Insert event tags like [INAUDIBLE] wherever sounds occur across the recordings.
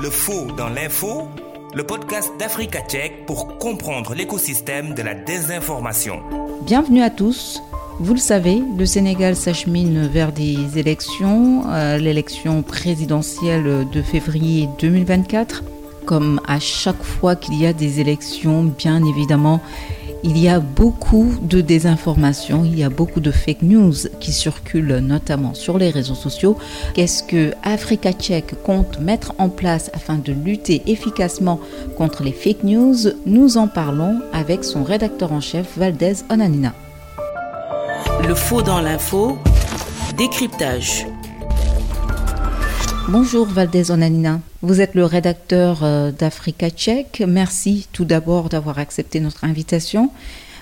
Le faux dans l'info, le podcast d'Africa Tchèque pour comprendre l'écosystème de la désinformation. Bienvenue à tous. Vous le savez, le Sénégal s'achemine vers des élections, euh, l'élection présidentielle de février 2024. Comme à chaque fois qu'il y a des élections, bien évidemment, il y a beaucoup de désinformation, il y a beaucoup de fake news qui circulent notamment sur les réseaux sociaux. Qu'est-ce que Africa Tchèque compte mettre en place afin de lutter efficacement contre les fake news? Nous en parlons avec son rédacteur en chef Valdez Onanina. Le faux dans l'info, décryptage. Bonjour Valdez Onanina, vous êtes le rédacteur euh, d'Africa Tchèque. Merci tout d'abord d'avoir accepté notre invitation.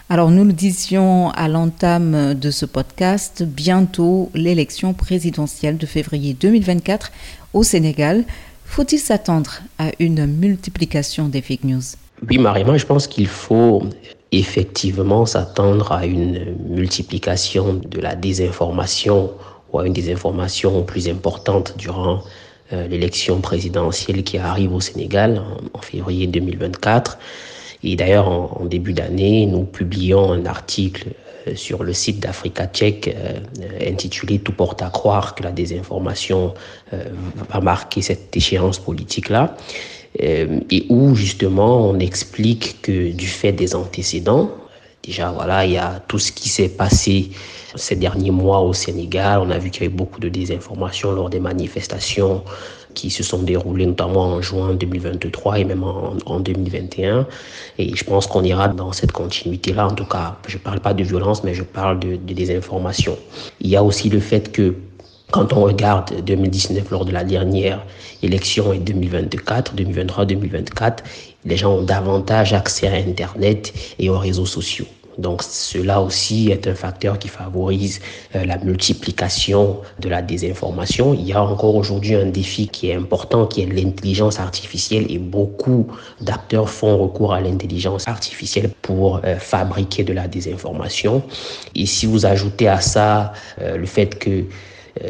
Alors nous le disions à l'entame de ce podcast, bientôt l'élection présidentielle de février 2024 au Sénégal. Faut-il s'attendre à une multiplication des fake news? Oui, Marie-moi, je pense qu'il faut effectivement s'attendre à une multiplication de la désinformation ou à une désinformation plus importante durant l'élection présidentielle qui arrive au Sénégal en, février 2024. Et d'ailleurs, en, début d'année, nous publions un article euh, sur le site d'Africa Tchèque euh, intitulé Tout porte à croire que la désinformation va marquer cette échéance politique-là. et où justement on explique que du fait des antécédents, déjà voilà, il y a tout ce qui s'est passé ces derniers mois au Sénégal. On a vu qu'il y avait beaucoup de désinformation lors des manifestations qui se sont déroulées notamment en juin 2023 et même en, 2021. Et je pense qu'on ira dans cette continuité-là. En tout cas, je ne parle pas de violence, mais je parle de, de désinformation. Il y a aussi le fait que quand on regarde 2019 lors de la dernière élection et 2024, 2023-2024, les gens ont davantage accès à Internet et aux réseaux sociaux. Donc cela aussi est un facteur qui favorise euh, la multiplication de la désinformation. Il y a encore aujourd'hui un défi qui est important, qui est l'intelligence artificielle et beaucoup d'acteurs font recours à l'intelligence artificielle pour euh, fabriquer de la désinformation. Et si vous ajoutez à ça euh, le fait que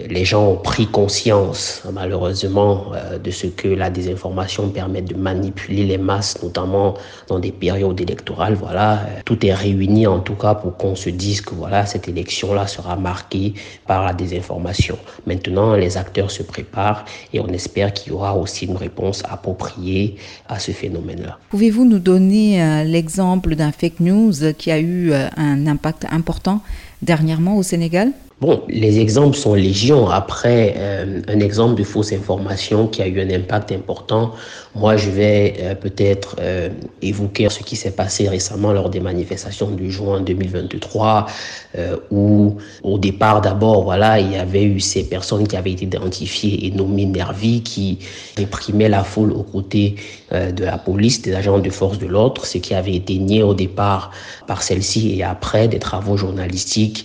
les gens ont pris conscience, malheureusement, euh, de ce que la désinformation permet de manipuler les masses, notamment dans des périodes électorales. Voilà, euh, tout est réuni en tout cas pour qu'on se dise que voilà, cette élection-là sera marquée par la désinformation. Maintenant, les acteurs se préparent et on espère qu'il y aura aussi une réponse appropriée à ce phénomène-là. Pouvez-vous nous donner l'exemple d'un fake news qui a eu un impact important dernièrement au Sénégal? Bon, les exemples sont légion. Après, euh, un exemple de fausse information qui a eu un impact important, moi, je vais euh, peut-être euh, évoquer ce qui s'est passé récemment lors des manifestations du juin 2023, où au départ, d'abord, voilà, il y avait eu ces personnes qui avaient été identifiées et nommées nervis qui réprimaient la foule aux côtés de la police, des agents de force de l'ordre, ce qui avait été nié au départ par celle-ci et après des travaux journalistiques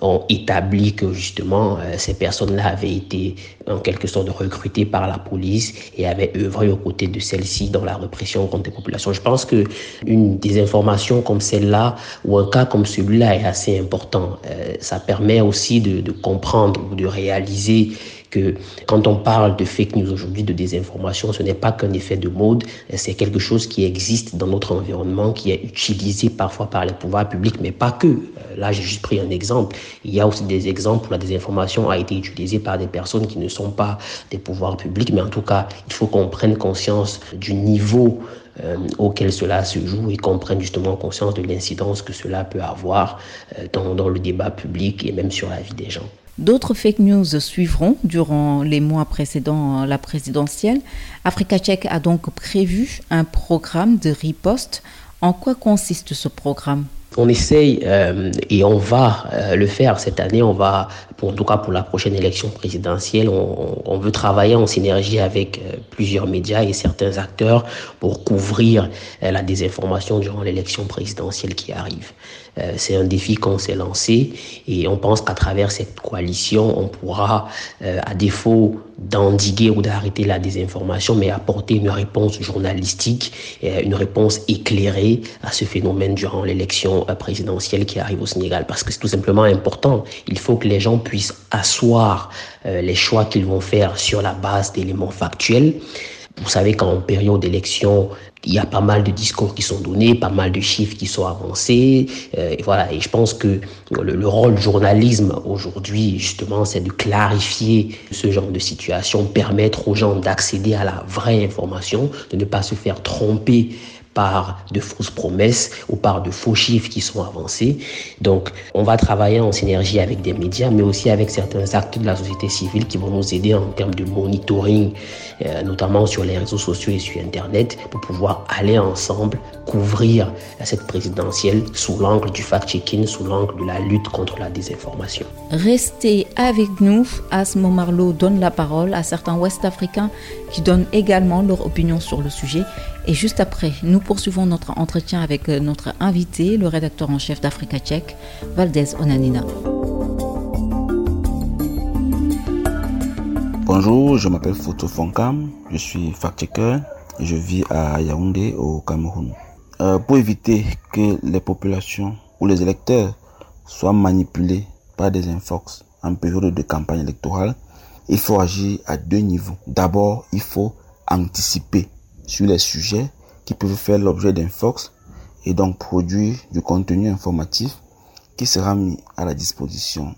ont établi que justement euh, ces personnes-là avaient été en quelque sorte recrutées par la police et avaient œuvré aux côtés de celle-ci dans la répression contre les populations. Je pense que une des informations comme celle-là ou un cas comme celui-là est assez important. Euh, ça permet aussi de comprendre ou de réaliser que quand on parle de fake news aujourd'hui, de désinformation, ce n'est pas qu'un effet de mode, c'est quelque chose qui existe dans notre environnement, qui est utilisé parfois par les pouvoirs publics, mais pas que. Euh, là, j'ai juste pris un exemple. Il y a aussi des exemples où la désinformation a été utilisée par des personnes qui ne sont pas des pouvoirs publics, mais en tout cas, il faut qu'on prenne conscience du niveau euh, auquel cela se joue et qu'on prenne justement conscience de l'incidence que cela peut avoir euh, dans, dans le débat public et même sur la vie des gens. D'autres fake news suivront durant les mois précédant la présidentielle. Africa Tchèque a donc prévu un programme de riposte. En quoi consiste ce programme? On essaye euh, et on va euh, le faire cette année. On va, pour, en tout cas pour la prochaine élection présidentielle, on, veut travailler en synergie avec euh, plusieurs médias et certains acteurs pour couvrir la désinformation durant l'élection présidentielle qui arrive. C'est un défi qu'on s'est lancé et on pense qu'à travers cette coalition, on pourra, à défaut d'endiguer ou d'arrêter la désinformation, mais apporter une réponse journalistique, une réponse éclairée à ce phénomène durant l'élection présidentielle qui arrive au Sénégal parce que c'est tout simplement important. Il faut que les gens puissent asseoir euh, les choix qu'ils vont faire sur la base d'éléments factuels Vous savez qu'en période d'élection, il y a pas mal de discours qui sont donnés, pas mal de chiffres qui sont avancés. Euh, et voilà. Et je pense que le, le rôle du journalisme aujourd'hui, justement, c'est de clarifier ce genre de situation, permettre aux gens d'accéder à la vraie information, de ne pas se faire tromper par de fausses promesses ou par de faux chiffres qui sont avancés. Donc, on va travailler en synergie avec des médias, mais aussi avec certains acteurs de la société civile qui vont nous aider en termes de monitoring, euh, notamment sur les réseaux sociaux et sur Internet, pour pouvoir aller ensemble couvrir cette présidentielle sous l'angle du fact-checking, sous l'angle de la lutte contre la désinformation. Restez avec nous. Asmo Marlowe donne la parole à certains Ouest-Africains qui donnent également leur opinion sur le sujet. Et juste après, nous poursuivons notre entretien avec notre invité, le rédacteur en chef d'Africa Tchèque, Valdez Onanina. Bonjour, je m'appelle Foto Fonkam, je suis fact-checker et je vis à Yaoundé au Cameroun. Euh, pour éviter que les populations ou les électeurs soient manipulés par des infox en période de campagne électorale, il faut agir à deux niveaux. D'abord, il faut anticiper sur les sujets qui peuvent faire l'objet d'infox et donc produire du contenu informatif qui sera mis à la disposition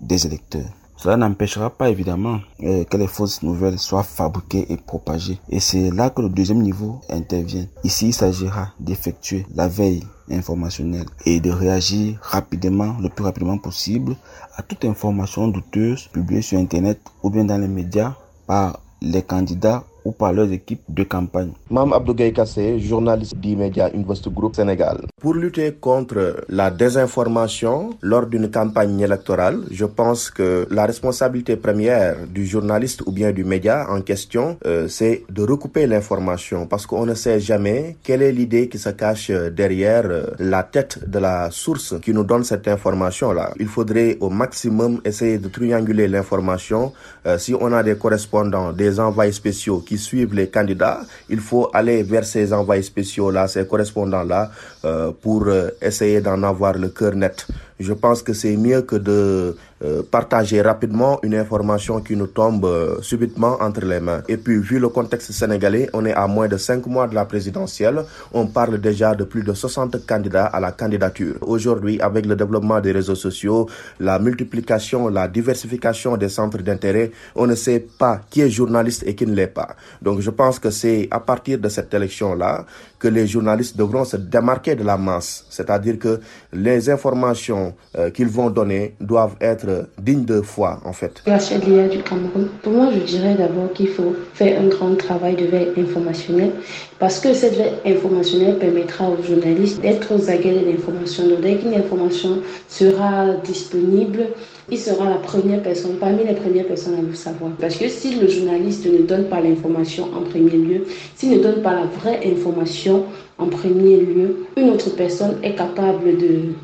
des électeurs. Cela n'empêchera pas évidemment euh, que les fausses nouvelles soient fabriquées et propagées. Et c'est là que le deuxième niveau intervient. Ici, il s'agira d'effectuer la veille informationnelle et de réagir rapidement, le plus rapidement possible, à toute information douteuse publiée sur Internet ou bien dans les médias par les candidats ou par leurs équipes de campagne. Mam Abdougaï Kassé, journaliste d'E-Media Invest Group Sénégal. Pour lutter contre la désinformation lors d'une campagne électorale, je pense que la responsabilité première du journaliste ou bien du média en question, euh, c'est de recouper l'information parce qu'on ne sait jamais quelle est l'idée qui se cache derrière euh, la tête de la source qui nous donne cette information-là. Il faudrait au maximum essayer de trianguler l'information. Euh, si on a des correspondants, des envoyés spéciaux qui suivent les candidats, il faut aller vers ces envoyés spéciaux-là, ces correspondants-là, euh, pour euh, essayer d'en avoir le cœur net. Je pense que c'est mieux que de euh, partager rapidement une information qui nous tombe euh, subitement entre les mains. Et puis, vu le contexte sénégalais, on est à moins de cinq mois de la présidentielle. On parle déjà de plus de 60 candidats à la candidature. Aujourd'hui, avec le développement des réseaux sociaux, la multiplication, la diversification des centres d'intérêt, on ne sait pas qui est journaliste et qui ne l'est pas. Donc, je pense que c'est à partir de cette élection-là que les journalistes devront se démarquer de la masse. C'est-à-dire que les informations euh, qu'ils vont donner doivent être dignes de foi, en fait. Rachel Lia du Cameroun. Pour moi, je dirais d'abord qu'il faut faire un grand travail de veille informationnelle parce que cette veille informationnelle permettra aux journalistes d'être aux aguets de l'information. Donc, dès qu'une information sera disponible, il sera la première personne, parmi les premières personnes à le savoir. Parce que si le journaliste ne donne pas l'information en premier lieu, s'il ne donne pas la vraie information en premier lieu, une autre personne est capable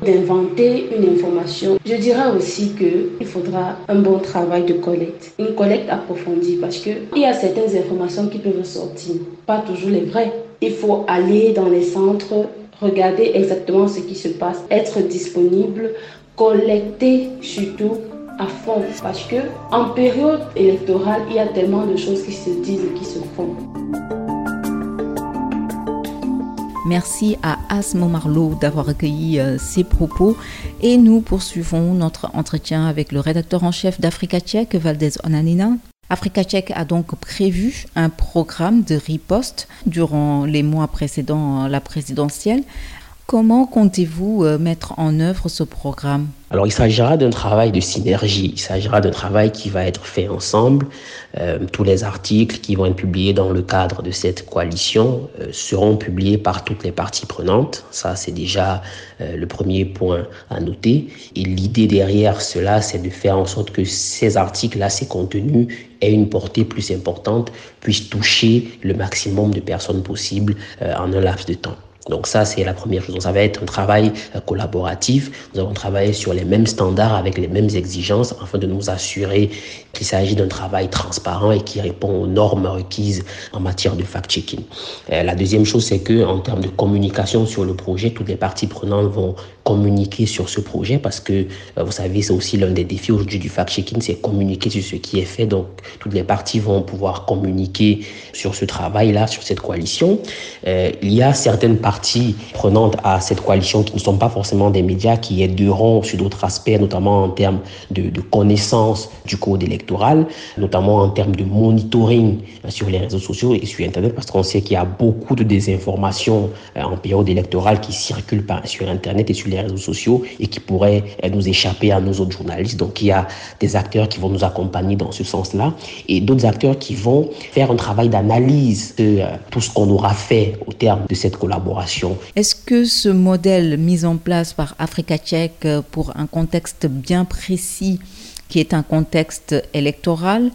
d'inventer une information. Je dirais aussi que il faudra un bon travail de collecte, une collecte approfondie parce que il y a certaines informations qui peuvent sortir, pas toujours les vraies. Il faut aller dans les centres, regarder exactement ce qui se passe, être disponible collecter surtout à fond parce que en période électorale, il y a tellement de choses qui se disent et qui se font. Merci à Asmo Marlowe d'avoir recueilli euh, ses propos et nous poursuivons notre entretien avec le rédacteur en chef d'Africa Tchèque, Valdez Onanina. Africa Tchèque a donc prévu un programme de riposte durant les mois précédant la présidentielle. Comment comptez-vous euh, mettre en œuvre ce programme? Alors, il s'agira d'un travail de synergie. Il s'agira d'un travail qui va être fait ensemble. Euh, tous les articles qui vont être publiés dans le cadre de cette coalition euh, seront publiés par toutes les parties prenantes. Ça, c'est déjà euh, le premier point à noter. Et l'idée derrière cela, c'est de faire en sorte que ces articles-là, ces contenus, aient une portée plus importante, puissent toucher le maximum de personnes possible en un laps de temps. Donc ça, c'est la première chose. Donc, ça va être un travail euh, collaboratif. Nous allons travailler sur les mêmes standards avec les mêmes exigences afin de nous assurer qu'il s'agit d'un travail transparent et qui répond aux normes requises en matière de fact-checking. Euh, la deuxième chose, c'est que en termes de communication sur le projet, toutes les parties prenantes vont communiquer sur ce projet parce que, euh, vous savez, c'est aussi l'un des défis aujourd'hui du fact-checking, c'est communiquer sur ce qui est fait. Donc, toutes les parties vont pouvoir communiquer sur ce travail-là, sur cette coalition. Euh, il y a certaines parties prenantes à cette coalition qui ne sont pas forcément des médias, qui aideront sur d'autres aspects, notamment en termes de, de connaissance du code électoral, notamment en termes de monitoring euh, sur les réseaux sociaux et sur Internet, parce qu'on sait qu'il y a beaucoup de désinformation en période électorale qui circulent sur Internet et sur les réseaux sociaux et qui pourraient nous échapper à nos autres journalistes. Donc il y a des acteurs qui vont nous accompagner dans ce sens-là et d'autres acteurs qui vont faire un travail d'analyse de euh, tout ce qu'on aura fait au terme de cette collaboration. Est-ce que ce modèle mis en place par Africa Tchèque euh, pour un contexte bien précis qui est un contexte électoral,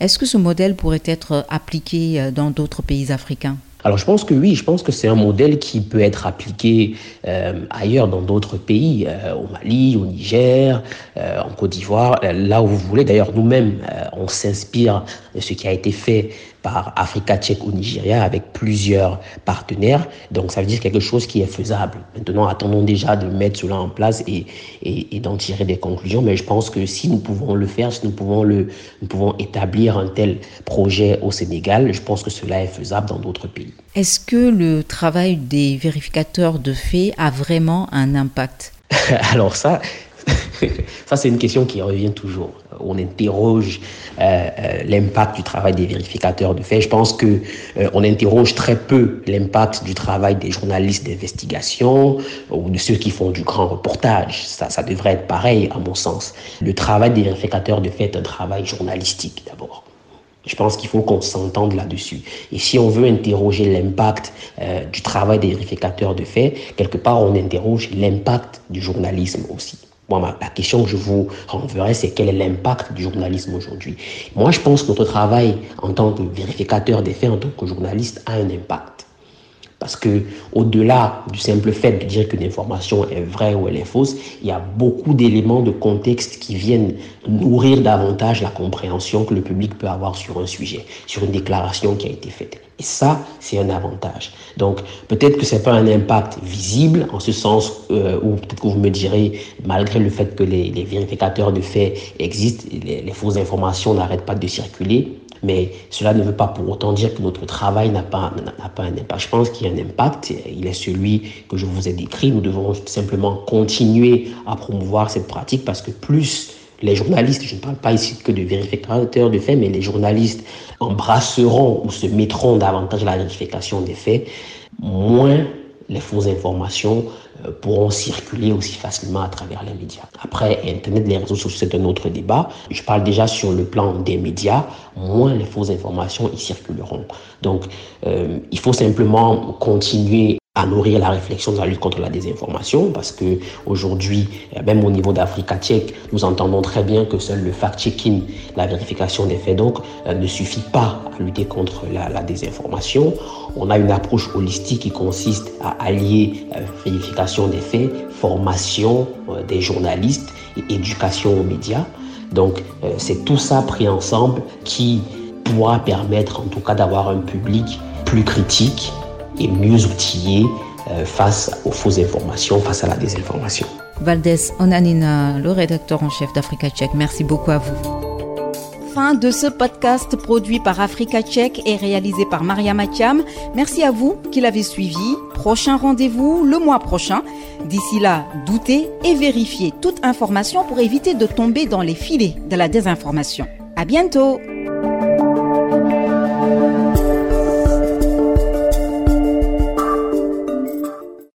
est-ce que ce modèle pourrait être appliqué euh, dans d'autres pays africains? Alors je pense que oui, je pense que c'est un modèle qui peut être appliqué euh, ailleurs dans d'autres pays, euh, au Mali, au Niger, euh, en Côte d'Ivoire, là où vous voulez. D'ailleurs, nous-mêmes, on s'inspire de ce qui a été fait par Africa Tchèque au Nigeria avec plusieurs partenaires. Donc ça veut dire quelque chose qui est faisable. Maintenant, attendons déjà de mettre cela en place et, et, d'en tirer des conclusions. Mais je pense que si nous pouvons le faire, si nous pouvons, le, nous pouvons établir un tel projet au Sénégal, je pense que cela est faisable dans d'autres pays. Est-ce que le travail des vérificateurs de faits a vraiment un impact? [LAUGHS] Alors ça, [LAUGHS] ça, c'est une question qui revient toujours. On interroge euh, euh, l'impact du travail des vérificateurs de faits. Je pense que euh, on interroge très peu l'impact du travail des journalistes d'investigation ou de ceux qui font du grand reportage. Ça, ça devrait être pareil, à mon sens. Le travail des vérificateurs de faits est un travail journalistique, d'abord. Je pense qu'il faut qu'on s'entende là-dessus. Et si on veut interroger l'impact du travail des vérificateurs de faits, quelque part, on interroge l'impact du journalisme aussi. Moi, la question que je vous renverrai, c'est quel est l'impact du journalisme aujourd'hui? Moi, je pense que notre travail en tant que vérificateur des faits, en tant que journaliste, a un impact. Parce que au-delà du simple fait de dire qu'une information est vraie ou elle est fausse, il y a beaucoup d'éléments de contexte qui viennent nourrir davantage la compréhension que le public peut avoir sur un sujet, sur une déclaration qui a été faite. Et ça, c'est un avantage. Donc, peut-être que c'est pas un impact visible, en ce sens euh, où peut-être que vous me direz, malgré le fait que les, vérificateurs de faits existent, les fausses informations n'arrêtent pas de circuler, mais cela ne veut pas pour autant dire que notre travail n'a pas, n'a pas un impact. Je pense qu'il y a un impact. Il est celui que je vous ai décrit. Nous devons simplement continuer à promouvoir cette pratique parce que plus les journalistes, je ne parle pas ici que de vérificateurs de faits, mais les journalistes embrasseront ou se mettront davantage à la vérification des faits, moins les fausses informations pourront circuler aussi facilement à travers les médias. Après, Internet, les réseaux sociaux, c'est un autre débat. Je parle déjà sur le plan des médias, moins les fausses informations y circuleront. Donc, euh, il faut simplement continuer à nourrir la réflexion de la lutte contre la désinformation parce que aujourd'hui, euh, même au niveau d'Africa tchèque, nous entendons très bien que seul le fact-checking, la vérification des faits donc, euh, ne suffit pas à lutter contre la, désinformation. On a une approche holistique qui consiste à allier euh, vérification des faits, formation des journalistes et éducation aux médias. Donc, c'est tout ça pris ensemble qui pourra permettre en tout cas d'avoir un public plus critique et mieux outillés euh, face aux fausses informations, face à la désinformation. Valdez Onanina, le rédacteur en chef d'Africa Tchèque, merci beaucoup à vous. Fin de ce podcast produit par Africa Tchèque et réalisé par Maria Matiam. Merci à vous qui l'avez suivi. Prochain rendez-vous le mois prochain. D'ici là, doutez et vérifiez toute information pour éviter de tomber dans les filets de la désinformation. À bientôt!